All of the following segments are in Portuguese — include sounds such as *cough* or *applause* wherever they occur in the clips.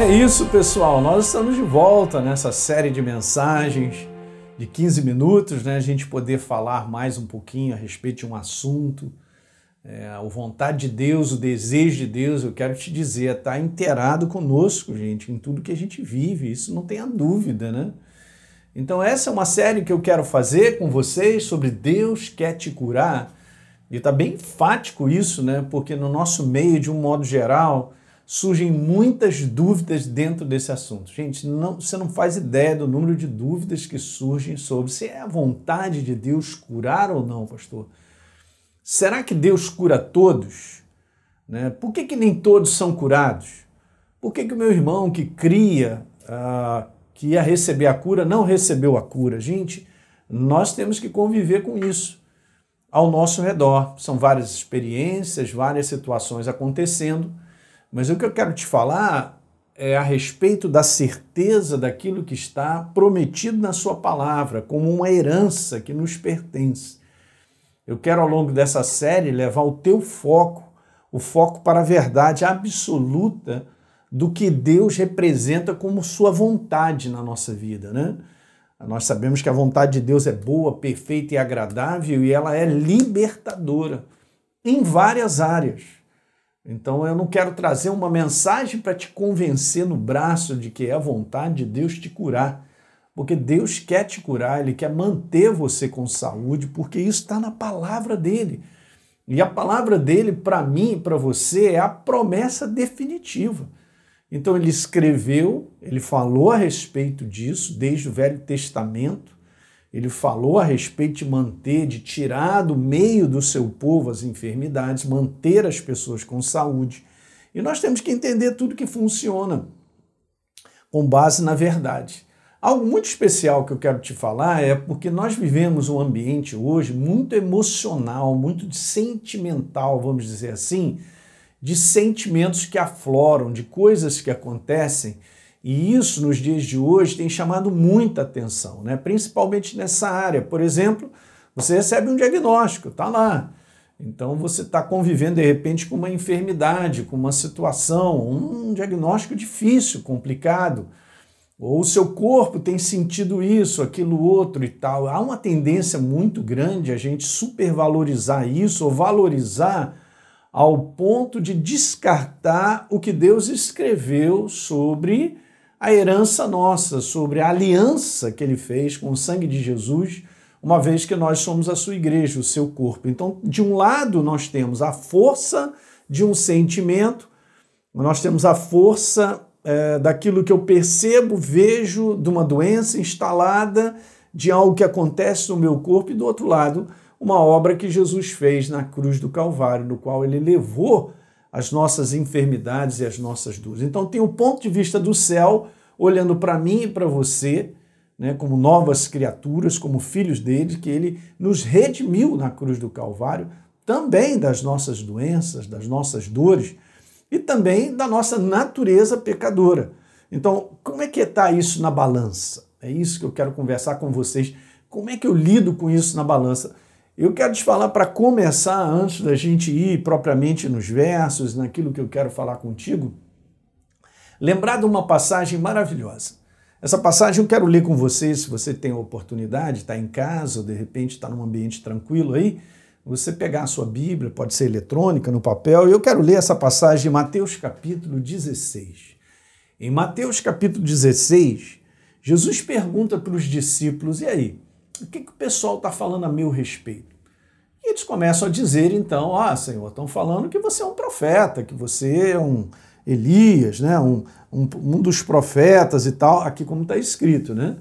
É isso, pessoal. Nós estamos de volta nessa série de mensagens de 15 minutos, né? A gente poder falar mais um pouquinho a respeito de um assunto. É, a vontade de Deus, o desejo de Deus, eu quero te dizer, está inteirado conosco, gente, em tudo que a gente vive. Isso não tenha dúvida, né? Então, essa é uma série que eu quero fazer com vocês sobre Deus quer te curar. E está bem enfático isso, né? Porque no nosso meio, de um modo geral, surgem muitas dúvidas dentro desse assunto. Gente, não, você não faz ideia do número de dúvidas que surgem sobre se é a vontade de Deus curar ou não, pastor. Será que Deus cura todos? Né? Por que, que nem todos são curados? Por que, que o meu irmão que cria ah, que ia receber a cura não recebeu a cura? Gente, nós temos que conviver com isso ao nosso redor. São várias experiências, várias situações acontecendo mas o que eu quero te falar é a respeito da certeza daquilo que está prometido na Sua palavra, como uma herança que nos pertence. Eu quero, ao longo dessa série, levar o teu foco, o foco para a verdade absoluta do que Deus representa como Sua vontade na nossa vida, né? Nós sabemos que a vontade de Deus é boa, perfeita e agradável e ela é libertadora em várias áreas. Então eu não quero trazer uma mensagem para te convencer no braço de que é a vontade de Deus te curar. Porque Deus quer te curar, Ele quer manter você com saúde, porque isso está na palavra dele. E a palavra dele, para mim e para você, é a promessa definitiva. Então ele escreveu, ele falou a respeito disso desde o Velho Testamento, ele falou a respeito de manter, de tirar do meio do seu povo as enfermidades, manter as pessoas com saúde. E nós temos que entender tudo que funciona com base na verdade. Algo muito especial que eu quero te falar é porque nós vivemos um ambiente hoje muito emocional, muito sentimental, vamos dizer assim, de sentimentos que afloram, de coisas que acontecem e isso, nos dias de hoje, tem chamado muita atenção, né? principalmente nessa área. Por exemplo, você recebe um diagnóstico, está lá. Então você está convivendo de repente com uma enfermidade, com uma situação, um diagnóstico difícil, complicado. Ou o seu corpo tem sentido isso, aquilo outro e tal. Há uma tendência muito grande a gente supervalorizar isso ou valorizar ao ponto de descartar o que Deus escreveu sobre a herança nossa, sobre a aliança que ele fez com o sangue de Jesus, uma vez que nós somos a sua igreja, o seu corpo. Então, de um lado, nós temos a força de um sentimento, nós temos a força é, daquilo que eu percebo, vejo, de uma doença instalada, de algo que acontece no meu corpo, e do outro lado, uma obra que Jesus fez na cruz do Calvário, no qual ele levou as nossas enfermidades e as nossas dores. Então tem o ponto de vista do céu olhando para mim e para você, né, como novas criaturas, como filhos dele, que ele nos redimiu na cruz do Calvário, também das nossas doenças, das nossas dores e também da nossa natureza pecadora. Então, como é que está isso na balança? É isso que eu quero conversar com vocês. Como é que eu lido com isso na balança? Eu quero te falar para começar, antes da gente ir propriamente nos versos, naquilo que eu quero falar contigo, lembrar de uma passagem maravilhosa. Essa passagem eu quero ler com vocês, se você tem a oportunidade, está em casa ou de repente está num ambiente tranquilo aí, você pegar a sua Bíblia, pode ser eletrônica, no papel, e eu quero ler essa passagem de Mateus capítulo 16. Em Mateus capítulo 16, Jesus pergunta para os discípulos, e aí, o que, que o pessoal está falando a meu respeito? E eles começam a dizer, então, ah, Senhor, estão falando que você é um profeta, que você é um Elias, né? um, um, um dos profetas e tal, aqui como está escrito. Né?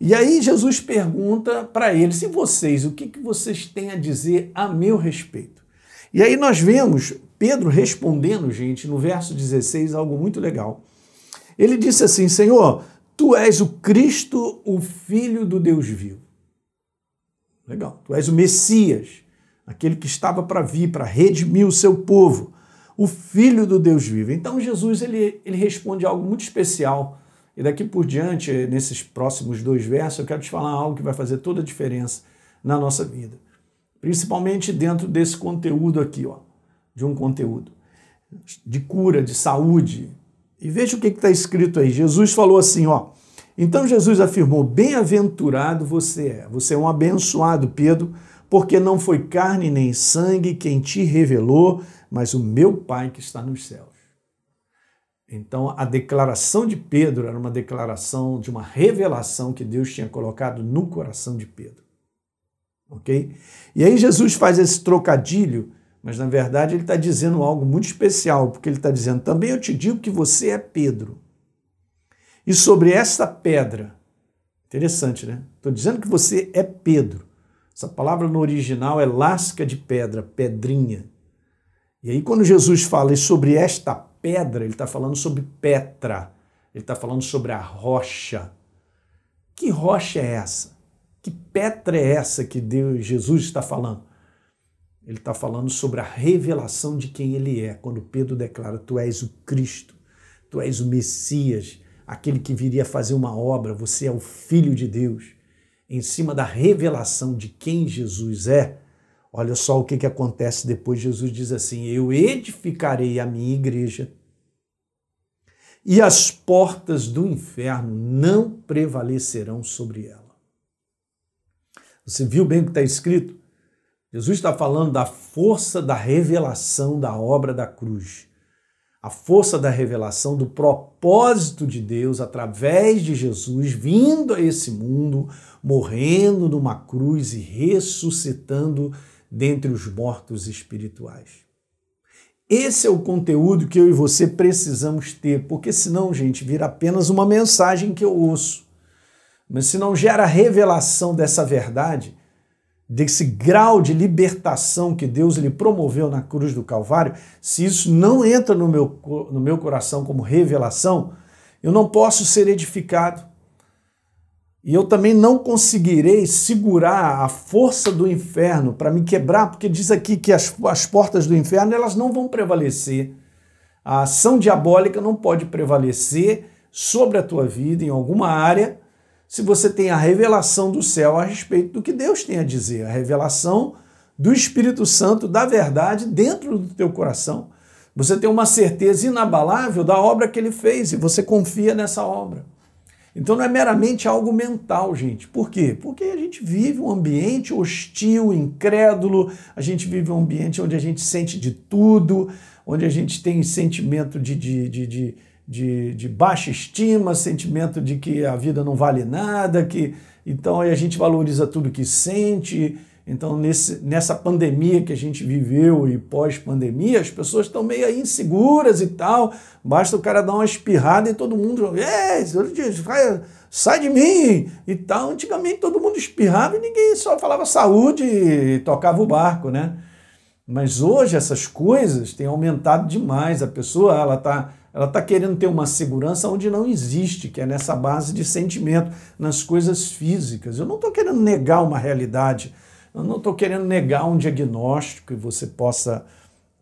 E aí Jesus pergunta para eles, e vocês, o que, que vocês têm a dizer a meu respeito? E aí nós vemos Pedro respondendo, gente, no verso 16, algo muito legal. Ele disse assim, Senhor, tu és o Cristo, o Filho do Deus vivo. Legal. Tu és o Messias, aquele que estava para vir, para redimir o seu povo, o Filho do Deus vivo. Então Jesus ele, ele responde algo muito especial. E daqui por diante, nesses próximos dois versos, eu quero te falar algo que vai fazer toda a diferença na nossa vida. Principalmente dentro desse conteúdo aqui, ó, de um conteúdo de cura, de saúde, E veja o que está escrito aí. Jesus falou assim, ó. Então Jesus afirmou: Bem-aventurado você é. Você é um abençoado, Pedro, porque não foi carne nem sangue quem te revelou, mas o meu Pai que está nos céus. Então, a declaração de Pedro era uma declaração de uma revelação que Deus tinha colocado no coração de Pedro. Ok? E aí, Jesus faz esse trocadilho, mas na verdade ele está dizendo algo muito especial, porque ele está dizendo: também eu te digo que você é Pedro. E sobre esta pedra, interessante, né? Estou dizendo que você é Pedro. Essa palavra no original é lasca de pedra, pedrinha. E aí, quando Jesus fala sobre esta pedra, ele está falando sobre Petra, ele está falando sobre a rocha. Que rocha é essa? Que Petra é essa que Deus, Jesus está falando? Ele está falando sobre a revelação de quem ele é, quando Pedro declara: Tu és o Cristo, tu és o Messias, aquele que viria fazer uma obra, você é o Filho de Deus em cima da revelação de quem Jesus é, olha só o que, que acontece depois. Jesus diz assim: Eu edificarei a minha igreja e as portas do inferno não prevalecerão sobre ela. Você viu bem o que está escrito? Jesus está falando da força da revelação da obra da cruz a força da revelação do propósito de Deus através de Jesus vindo a esse mundo, morrendo numa cruz e ressuscitando dentre os mortos espirituais. Esse é o conteúdo que eu e você precisamos ter, porque senão, gente, vira apenas uma mensagem que eu ouço. Mas se não gera revelação dessa verdade, desse grau de libertação que Deus lhe promoveu na cruz do Calvário, se isso não entra no meu, no meu coração como revelação, eu não posso ser edificado. E eu também não conseguirei segurar a força do inferno para me quebrar, porque diz aqui que as, as portas do inferno elas não vão prevalecer. A ação diabólica não pode prevalecer sobre a tua vida em alguma área se você tem a revelação do céu a respeito do que Deus tem a dizer, a revelação do Espírito Santo, da verdade, dentro do teu coração. Você tem uma certeza inabalável da obra que ele fez e você confia nessa obra. Então não é meramente algo mental, gente. Por quê? Porque a gente vive um ambiente hostil, incrédulo, a gente vive um ambiente onde a gente sente de tudo, onde a gente tem sentimento de, de, de, de de, de baixa estima, sentimento de que a vida não vale nada, que então a gente valoriza tudo que sente. Então, nesse, nessa pandemia que a gente viveu e pós-pandemia, as pessoas estão meio inseguras e tal. Basta o cara dar uma espirrada e todo mundo. Sai de mim! E tal. Antigamente todo mundo espirrava e ninguém só falava saúde e tocava o barco, né? Mas hoje essas coisas têm aumentado demais. A pessoa ela está ela está querendo ter uma segurança onde não existe, que é nessa base de sentimento, nas coisas físicas. Eu não estou querendo negar uma realidade, eu não estou querendo negar um diagnóstico que você possa,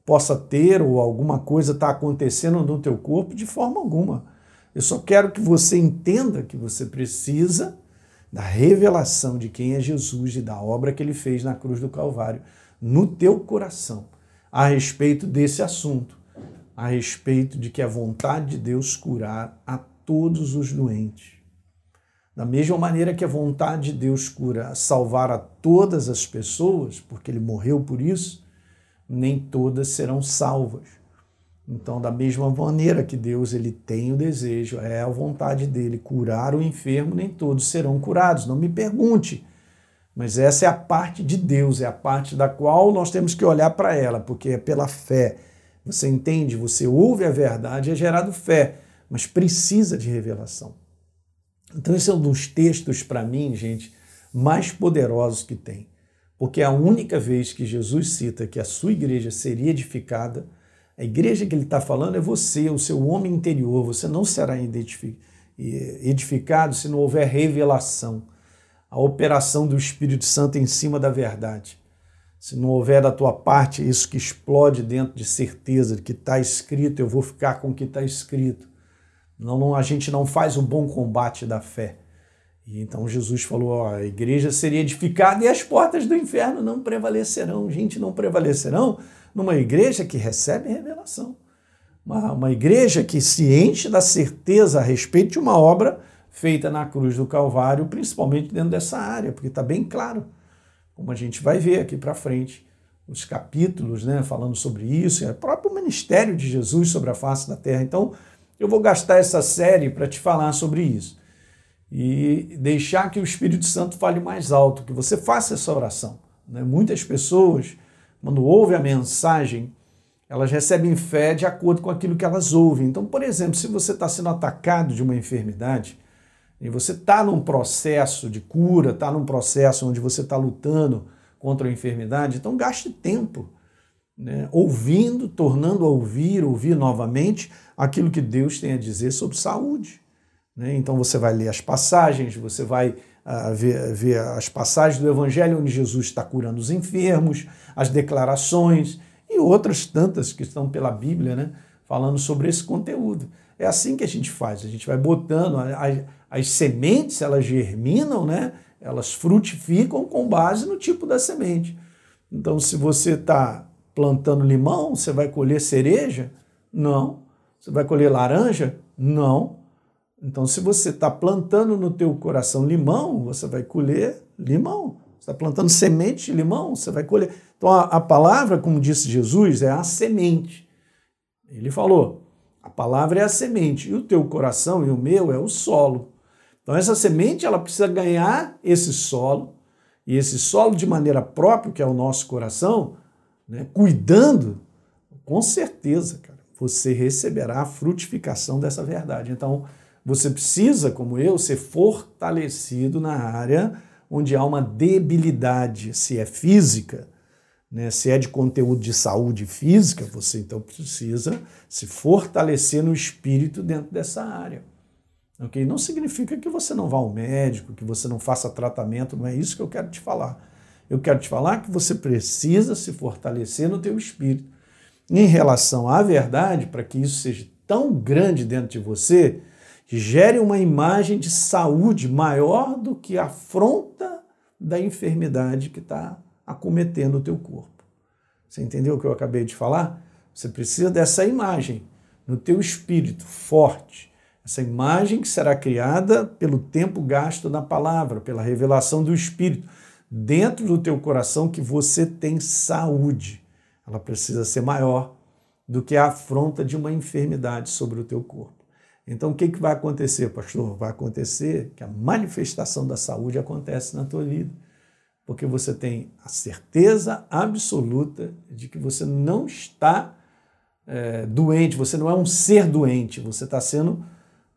possa ter ou alguma coisa está acontecendo no teu corpo de forma alguma. Eu só quero que você entenda que você precisa da revelação de quem é Jesus e da obra que ele fez na cruz do Calvário no teu coração a respeito desse assunto a respeito de que é vontade de Deus curar a todos os doentes. Da mesma maneira que a vontade de Deus cura, salvar a todas as pessoas, porque ele morreu por isso, nem todas serão salvas. Então, da mesma maneira que Deus ele tem o desejo, é a vontade dele curar o enfermo, nem todos serão curados. Não me pergunte, mas essa é a parte de Deus, é a parte da qual nós temos que olhar para ela, porque é pela fé você entende, você ouve a verdade, é gerado fé, mas precisa de revelação. Então, esse é um dos textos, para mim, gente, mais poderosos que tem. Porque é a única vez que Jesus cita que a sua igreja seria edificada, a igreja que ele está falando é você, o seu homem interior. Você não será edificado se não houver revelação, a operação do Espírito Santo em cima da verdade se não houver da tua parte isso que explode dentro de certeza de que está escrito, eu vou ficar com o que está escrito. Não, não, a gente não faz o bom combate da fé. E então Jesus falou: ó, a igreja seria edificada e as portas do inferno não prevalecerão. Gente, não prevalecerão numa igreja que recebe revelação. uma, uma igreja que se enche da certeza a respeito de uma obra feita na cruz do Calvário, principalmente dentro dessa área, porque está bem claro, como a gente vai ver aqui para frente, os capítulos né, falando sobre isso, e o próprio ministério de Jesus sobre a face da terra. Então, eu vou gastar essa série para te falar sobre isso e deixar que o Espírito Santo fale mais alto, que você faça essa oração. Né? Muitas pessoas, quando ouvem a mensagem, elas recebem fé de acordo com aquilo que elas ouvem. Então, por exemplo, se você está sendo atacado de uma enfermidade e você está num processo de cura, está num processo onde você está lutando contra a enfermidade, então gaste tempo né, ouvindo, tornando a ouvir, ouvir novamente aquilo que Deus tem a dizer sobre saúde. Né? Então você vai ler as passagens, você vai uh, ver, ver as passagens do Evangelho onde Jesus está curando os enfermos, as declarações e outras tantas que estão pela Bíblia, né, falando sobre esse conteúdo. É assim que a gente faz, a gente vai botando as, as sementes, elas germinam, né, elas frutificam com base no tipo da semente. Então, se você está plantando limão, você vai colher cereja? Não. Você vai colher laranja? Não. Então, se você está plantando no teu coração limão, você vai colher limão. Você está plantando semente de limão, você vai colher. Então, a, a palavra, como disse Jesus, é a semente. Ele falou, a palavra é a semente, e o teu coração e o meu é o solo. Então, essa semente, ela precisa ganhar esse solo, e esse solo de maneira própria, que é o nosso coração, né, cuidando, com certeza, cara, você receberá a frutificação dessa verdade. Então, você precisa, como eu, ser fortalecido na área onde há uma debilidade, se é física, né, se é de conteúdo de saúde física, você então precisa se fortalecer no espírito dentro dessa área. Okay? Não significa que você não vá ao médico, que você não faça tratamento, não é isso que eu quero te falar. Eu quero te falar que você precisa se fortalecer no teu espírito em relação à verdade, para que isso seja tão grande dentro de você que gere uma imagem de saúde maior do que a afronta da enfermidade que está acometendo o teu corpo. Você entendeu o que eu acabei de falar? Você precisa dessa imagem no teu espírito forte, essa imagem que será criada pelo tempo gasto na palavra, pela revelação do Espírito, dentro do teu coração que você tem saúde. Ela precisa ser maior do que a afronta de uma enfermidade sobre o teu corpo. Então, o que, que vai acontecer, pastor? Vai acontecer que a manifestação da saúde acontece na tua vida, porque você tem a certeza absoluta de que você não está é, doente, você não é um ser doente, você está sendo,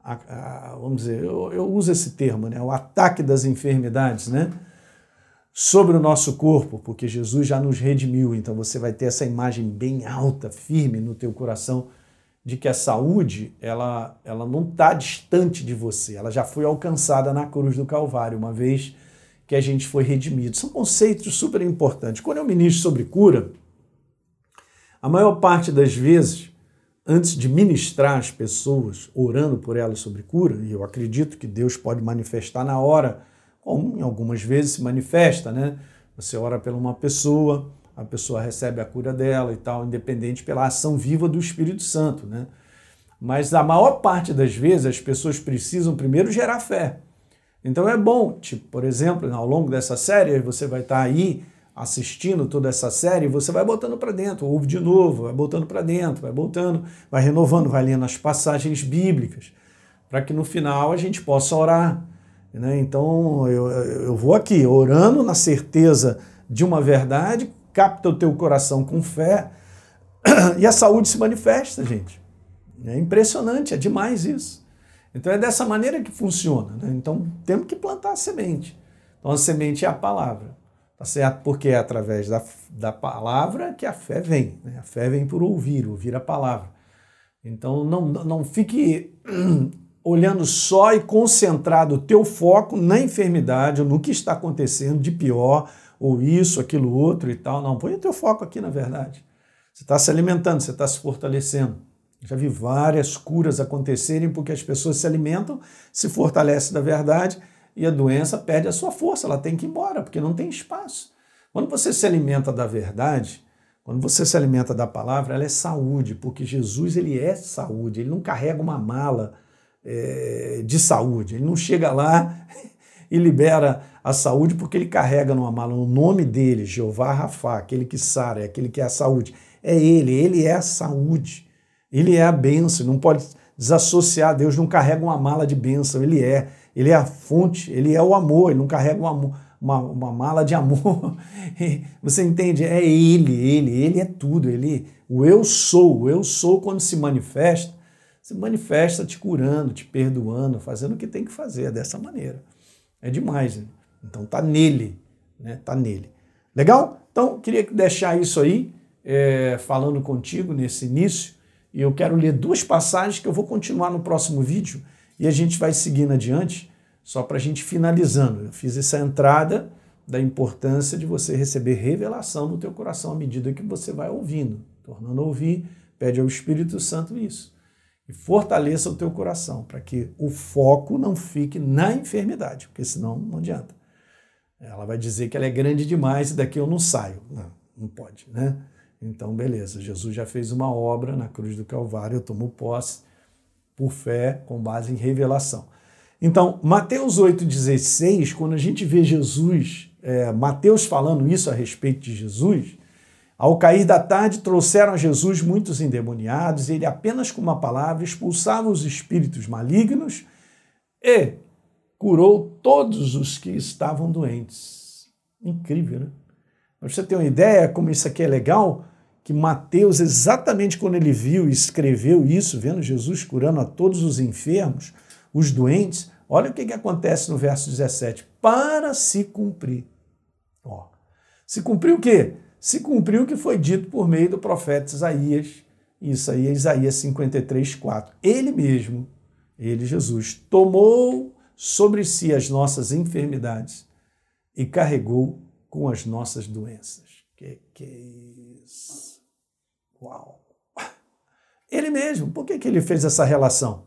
a, a, vamos dizer, eu, eu, uso esse termo, né, o ataque das enfermidades, né? sobre o nosso corpo, porque Jesus já nos redimiu, então você vai ter essa imagem bem alta, firme no teu coração de que a saúde ela, ela não está distante de você, ela já foi alcançada na cruz do Calvário, uma vez que a gente foi redimido. São conceitos super importantes. Quando eu ministro sobre cura, a maior parte das vezes, antes de ministrar as pessoas, orando por elas sobre cura, e eu acredito que Deus pode manifestar na hora, como em algumas vezes se manifesta, né? Você ora pela uma pessoa, a pessoa recebe a cura dela e tal, independente pela ação viva do Espírito Santo, né? Mas a maior parte das vezes as pessoas precisam primeiro gerar fé. Então é bom, tipo, por exemplo, ao longo dessa série, você vai estar aí assistindo toda essa série, você vai botando para dentro, ouve de novo, vai botando para dentro, vai botando, vai renovando, vai lendo as passagens bíblicas, para que no final a gente possa orar. Né? Então eu, eu vou aqui orando na certeza de uma verdade, capta o teu coração com fé *clears throat* e a saúde se manifesta, gente. É impressionante, é demais isso. Então é dessa maneira que funciona. Né? Então temos que plantar a semente. Então a semente é a palavra, tá certo? Porque é através da, da palavra que a fé vem. Né? A fé vem por ouvir, ouvir a palavra. Então não, não fique *clears throat* olhando só e concentrado o teu foco na enfermidade ou no que está acontecendo de pior ou isso, aquilo outro e tal. Não, põe o teu foco aqui na verdade. Você está se alimentando, você está se fortalecendo. Já vi várias curas acontecerem porque as pessoas se alimentam, se fortalecem da verdade e a doença perde a sua força, ela tem que ir embora, porque não tem espaço. Quando você se alimenta da verdade, Quando você se alimenta da palavra, ela é saúde, porque Jesus ele é saúde, ele não carrega uma mala é, de saúde, ele não chega lá *laughs* e libera a saúde porque ele carrega numa mala o nome dele, Jeová Rafa, aquele que sara, aquele que é a saúde. É ele, ele é a saúde, ele é a bênção, não pode desassociar, Deus não carrega uma mala de bênção, ele é, ele é a fonte, ele é o amor, ele não carrega um amor uma, uma mala de amor. *laughs* Você entende? É ele, ele, ele é tudo. Ele, o eu sou, o eu sou quando se manifesta, se manifesta te curando, te perdoando, fazendo o que tem que fazer é dessa maneira. É demais. Né? Então tá nele, né? Tá nele. Legal? Então queria deixar isso aí é, falando contigo nesse início e eu quero ler duas passagens que eu vou continuar no próximo vídeo e a gente vai seguindo adiante só para a gente finalizando, eu fiz essa entrada da importância de você receber revelação no teu coração à medida que você vai ouvindo, tornando a ouvir, pede ao Espírito Santo isso. E fortaleça o teu coração para que o foco não fique na enfermidade, porque senão não adianta. Ela vai dizer que ela é grande demais e daqui eu não saio. Não, não pode, né? Então, beleza, Jesus já fez uma obra na cruz do Calvário, eu tomo posse por fé, com base em revelação. Então, Mateus 8,16, quando a gente vê Jesus, é, Mateus falando isso a respeito de Jesus, ao cair da tarde trouxeram a Jesus muitos endemoniados, e ele apenas com uma palavra expulsava os espíritos malignos e curou todos os que estavam doentes. Incrível, né? Mas você tem uma ideia como isso aqui é legal? Que Mateus, exatamente quando ele viu e escreveu isso, vendo Jesus curando a todos os enfermos, os doentes, olha o que, que acontece no verso 17. Para se cumprir. Ó, se cumpriu o quê? Se cumpriu o que foi dito por meio do profeta Isaías. Isso aí é Isaías 53, 4. Ele mesmo, ele, Jesus, tomou sobre si as nossas enfermidades e carregou com as nossas doenças. Que que é isso? Uau! *laughs* Ele mesmo, por que, que ele fez essa relação?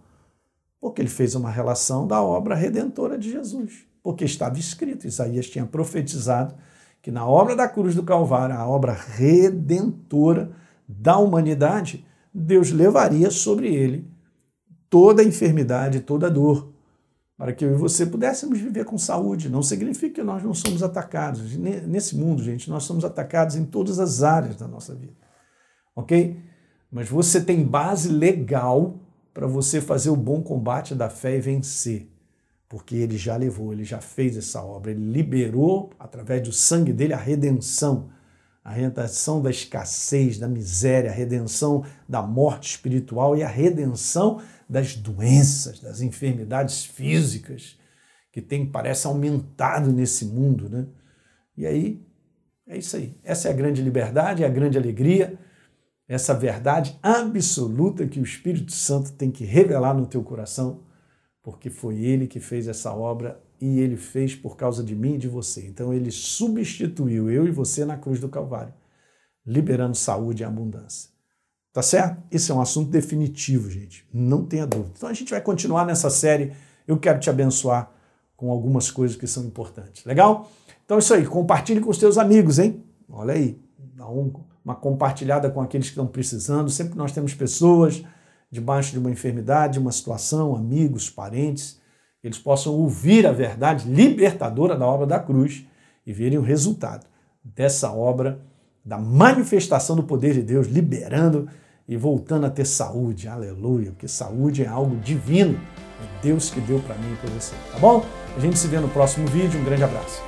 Porque ele fez uma relação da obra redentora de Jesus. Porque estava escrito, Isaías tinha profetizado que na obra da cruz do Calvário, a obra redentora da humanidade, Deus levaria sobre ele toda a enfermidade, toda a dor, para que eu e você pudéssemos viver com saúde. Não significa que nós não somos atacados. Nesse mundo, gente, nós somos atacados em todas as áreas da nossa vida. Ok? Mas você tem base legal para você fazer o bom combate da fé e vencer. Porque ele já levou, ele já fez essa obra, ele liberou, através do sangue dele, a redenção. A redenção da escassez, da miséria, a redenção da morte espiritual e a redenção das doenças, das enfermidades físicas que tem, parece, aumentado nesse mundo. Né? E aí, é isso aí. Essa é a grande liberdade, é a grande alegria essa verdade absoluta que o Espírito Santo tem que revelar no teu coração, porque foi ele que fez essa obra e ele fez por causa de mim e de você. Então ele substituiu eu e você na cruz do Calvário, liberando saúde e abundância. Tá certo? Esse é um assunto definitivo, gente. Não tenha dúvida. Então a gente vai continuar nessa série. Eu quero te abençoar com algumas coisas que são importantes. Legal? Então é isso aí. Compartilhe com os teus amigos, hein? Olha aí. Dá um uma compartilhada com aqueles que estão precisando. Sempre nós temos pessoas debaixo de uma enfermidade, uma situação, amigos, parentes, eles possam ouvir a verdade libertadora da obra da cruz e verem o resultado dessa obra, da manifestação do poder de Deus, liberando e voltando a ter saúde. Aleluia, porque saúde é algo divino. É Deus que deu para mim e para você, tá bom? A gente se vê no próximo vídeo. Um grande abraço.